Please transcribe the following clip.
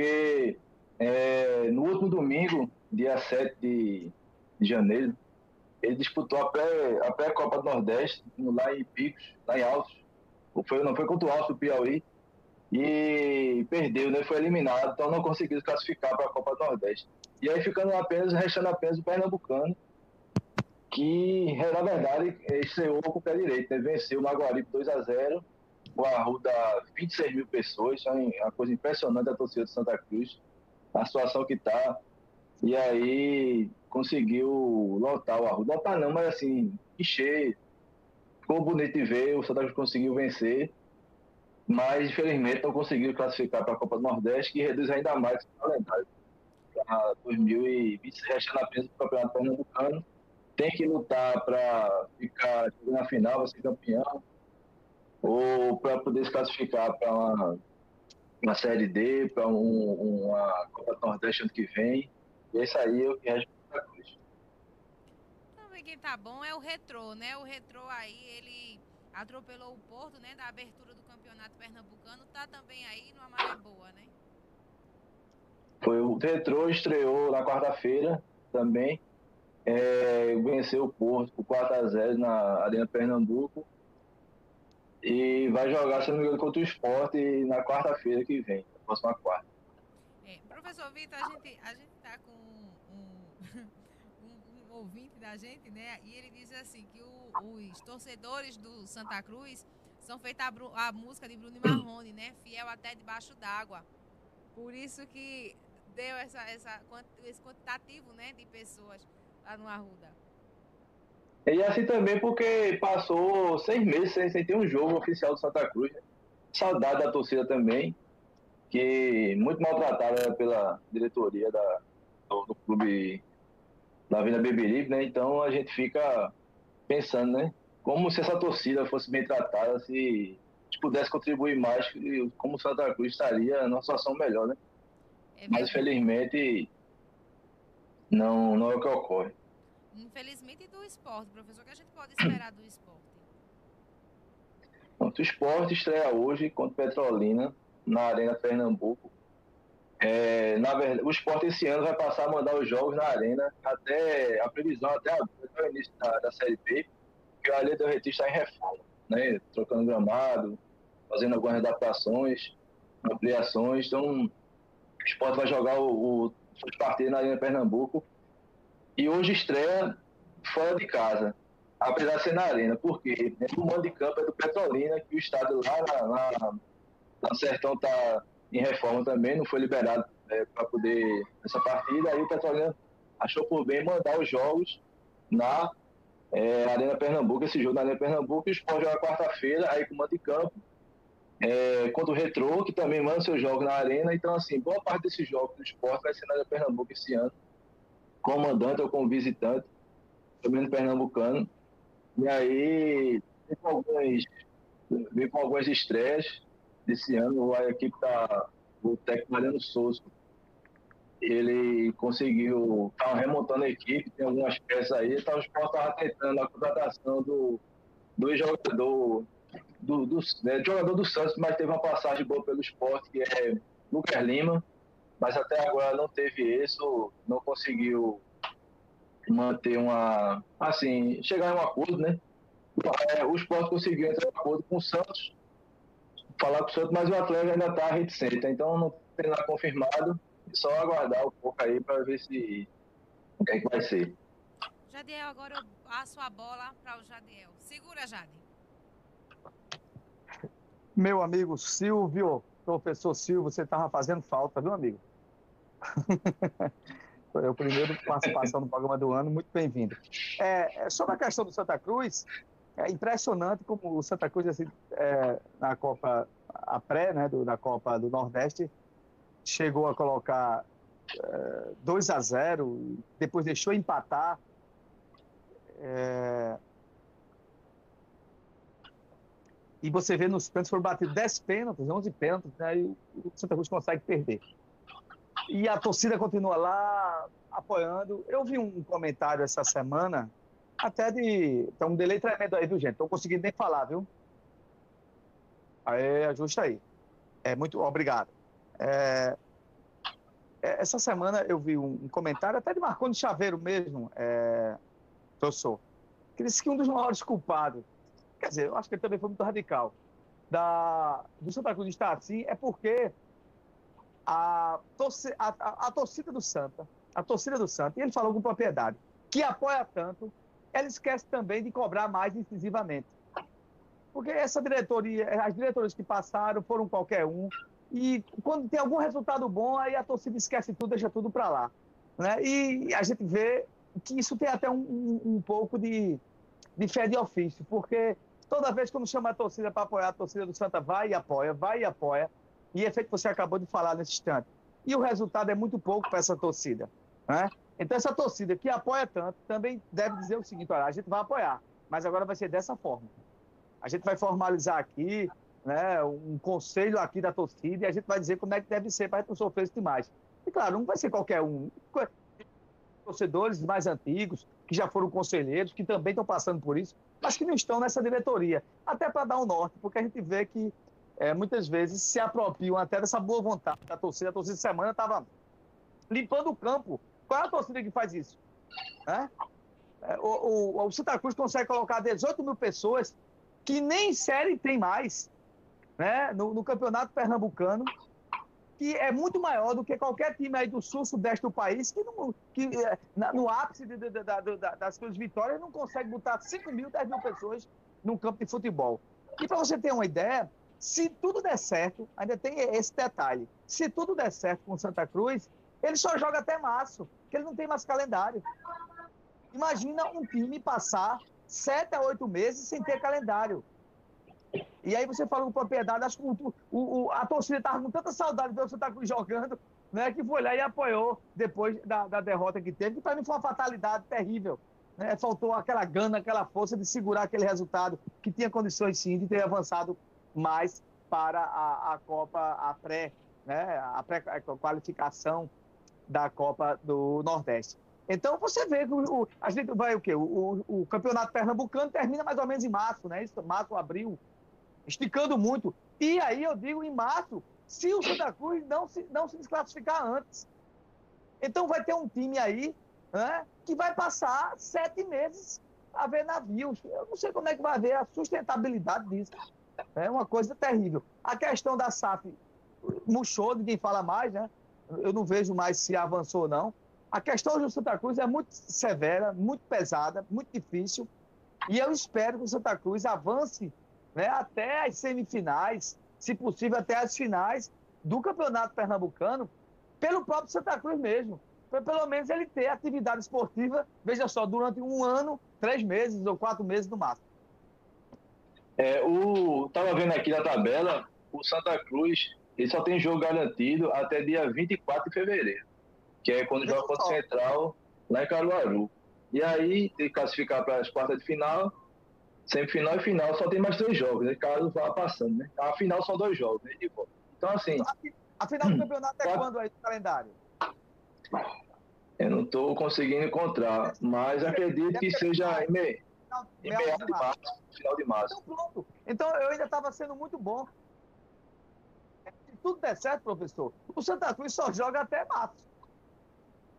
porque é, no último domingo, dia 7 de, janeiro, ele disputou a pré-Copa a pré -Copa do Nordeste, lá em Picos, lá em Altos. Foi, não foi contra o Altos do Piauí. E perdeu, né? Foi eliminado, então não conseguiu classificar para a Copa do Nordeste. E aí ficando apenas, restando apenas o Pernambucano, que na verdade estreou com o pé direito, né? Venceu o Maguaripe 2 a 0 o Arruda 26 mil pessoas, é uma coisa impressionante a torcida de Santa Cruz, a situação que está. E aí conseguiu lotar o Arruda. Lotar não, mas assim, encher. Ficou bonito de ver, o Santa Cruz conseguiu vencer, mas infelizmente não conseguiu classificar para a Copa do Nordeste, que reduz ainda mais o calendário para 2020, restando apenas o Campeonato Pernambucano. Tem que lutar para ficar na final, ser campeão ou para poder se classificar para uma, uma Série D, para um, uma Copa do Nordeste ano que vem. E é isso aí eu que respondo a Cruz. Também quem tá bom é o Retrô, né? O Retrô aí, ele atropelou o Porto, né? Da abertura do Campeonato Pernambucano, tá também aí numa maré boa, né? Foi o Retrô estreou na quarta-feira também. É, venceu o Porto por 4 a 0 na Arena Pernambuco e vai jogar, se não me engano, contra o esporte na quarta-feira que vem, na próxima quarta. É, professor Vitor, a gente a está com um, um, um, ouvinte da gente, né? E ele diz assim que o, os torcedores do Santa Cruz são feitos a, a, música de Bruno Marrone, né? Fiel até debaixo d'água. Por isso que deu essa, essa, esse quantitativo né, de pessoas lá no Arruda. E assim também porque passou seis meses sem, sem ter um jogo oficial do Santa Cruz. Né? Saudade da torcida também, que muito maltratada pela diretoria da, do, do clube da Vila Beberibe, né? Então a gente fica pensando, né? Como se essa torcida fosse bem tratada, se pudesse contribuir mais, como o Santa Cruz estaria numa situação melhor, né? É Mas infelizmente não, não é o que ocorre infelizmente, do esporte, professor. O que a gente pode esperar do esporte? Pronto, o esporte estreia hoje contra Petrolina, na Arena Pernambuco. É, na verdade, o esporte esse ano vai passar a mandar os jogos na Arena até a previsão, até, até o início da, da Série B, que a Alê do Retiro está em reforma, né? trocando gramado, fazendo algumas adaptações, ampliações. Então, o esporte vai jogar o, o, os partidos na Arena Pernambuco e hoje estreia fora de casa, apesar de ser na arena, porque o mando de campo é do Petrolina, que o estádio lá na, na, na Sertão está em reforma também, não foi liberado é, para poder essa partida, aí o Petrolina achou por bem mandar os jogos na é, Arena Pernambuco, esse jogo na Arena Pernambuco, e o Sport joga quarta-feira, aí com o mando de campo, é, contra o Retrô, que também manda seus jogos na Arena, então assim, boa parte desses jogos do Sport vai ser na Arena Pernambuco esse ano, comandante ou como visitante, também no Pernambucano. E aí, vem com alguns, vem com estresses desse ano, a equipe tá, o técnico Mariano Souza, ele conseguiu, tá remontando a equipe, tem algumas peças aí, tá, o esporte estava tentando a contratação do, do jogador do, do, né, jogador do Santos, mas teve uma passagem boa pelo esporte, que é Lucas Lima, mas até agora não teve isso, não conseguiu manter uma. Assim, chegar em um acordo, né? É, o esporte conseguiu entrar em um acordo com o Santos, falar com o Santos, mas o Atlético ainda está reticente, então não tem nada confirmado, só aguardar um pouco aí para ver se o que, é que vai ser. Jadiel, agora eu passo a bola para o Jadiel. Segura, Jade. Meu amigo Silvio, professor Silvio, você estava fazendo falta, viu, amigo? é o primeiro participação no programa do ano, muito bem-vindo. É, é, sobre a questão do Santa Cruz, é impressionante como o Santa Cruz, assim, é, na Copa, a pré, né, do, da Copa do Nordeste, chegou a colocar é, 2 a 0 depois deixou empatar. É, e você vê nos pênaltis foram batidos 10 pênaltis, 11 pênaltis, né, e o Santa Cruz consegue perder. E a torcida continua lá apoiando. Eu vi um comentário essa semana, até de. Tem um delay tremendo aí, viu, gente? Estou conseguindo nem falar, viu? Aí, ajusta aí. É muito obrigado. É, essa semana eu vi um, comentário, até de Marconi Chaveiro mesmo, é, professor, que disse que um dos maiores culpados, quer dizer, eu acho que ele também foi muito radical, da, do Santa Cruz estar assim, é porque a, torcida, a, a, torcida do Santa, a torcida do Santa, e ele falou com propriedade, que apoia tanto, ela esquece também de cobrar mais incisivamente. Porque essa diretoria, as diretorias que passaram foram qualquer um, e quando tem algum resultado bom, aí a torcida esquece tudo, deixa tudo para lá. Né? E a gente vê que isso tem até um, um, um pouco de, de fé de ofício, porque toda vez que eu chama a torcida para apoiar, a torcida do Santa vai e apoia, vai e apoia, e é feito que você acabou de falar nesse instante. E o resultado é muito pouco para essa torcida. Né? Então, essa torcida que apoia tanto também deve dizer o seguinte: olha, a gente vai apoiar, mas agora vai ser dessa forma. A gente vai formalizar aqui, né, um conselho aqui da torcida e a gente vai dizer como é que deve ser para não sofrer isso demais. E claro, não vai ser qualquer um. Torcedores mais antigos, que já foram conselheiros, que também estão passando por isso, mas que não estão nessa diretoria. Até para dar um norte, porque a gente vê que é, muitas vezes se apropriam até dessa boa vontade da torcida. A torcida de semana estava limpando o campo. Qual é a torcida que faz isso? É? O, o, o Santa Cruz consegue colocar 18 mil pessoas que nem série tem mais né, no, no, campeonato pernambucano, que é muito maior do que qualquer time aí do sul, sudeste do país, que, que é, no ápice de, de, de, das suas vitórias não consegue botar 5 mil, 10 mil pessoas num campo de futebol. E para você ter uma ideia, se tudo der certo, ainda tem esse detalhe, se tudo der certo com o Santa Cruz, ele só joga até março, porque ele não tem mais calendário. Imagina um time passar sete a oito meses sem ter calendário. E aí você falou com propriedade, acho que o, o, a torcida estava com tanta saudade de você estar jogando, né, que foi lá e apoiou depois da, da derrota que teve, que para mim foi uma fatalidade terrível. Né? Faltou aquela gana, aquela força de segurar aquele resultado, que tinha condições sim de ter avançado mais para a, a Copa, a pré, né, a pré-qualificação da Copa do Nordeste. Então você vê que o, a gente vai o quê? O, o, o, campeonato pernambucano termina mais ou menos em março, né? Isso, março, abril, esticando muito. E aí eu digo em março, se o Santa Cruz não se, não se desclassificar antes. Então vai ter um time aí né, que vai passar sete meses a ver navios. Eu não sei como é que vai ver a sustentabilidade disso. É uma coisa terrível. A questão da SAF murchou, ninguém fala mais, né? Eu não vejo mais se avançou ou não. A questão do Santa Cruz é muito severa, muito pesada, muito difícil. E eu espero que o Santa Cruz avance né, até as semifinais, se possível até as finais do Campeonato Pernambucano, pelo próprio Santa Cruz mesmo. Para pelo menos ele ter atividade esportiva, veja só, durante um ano, três meses ou quatro meses no máximo. É, o estava vendo aqui na tabela, o Santa Cruz ele só tem jogo garantido até dia 24 de fevereiro, que é quando joga contra o Central lá em Caruaru. E aí tem que classificar para as quartas de final semifinal e final só tem mais três jogos, né? Caso vá passando, né? A final são dois jogos, né? Então, assim. A final do campeonato é quando aí no calendário? Eu não estou conseguindo encontrar, mas acredito que seja em, em meados de março, final de março. Então, pronto. Então, eu ainda estava sendo muito bom. Se tudo der certo, professor, o Santa Cruz só joga até março.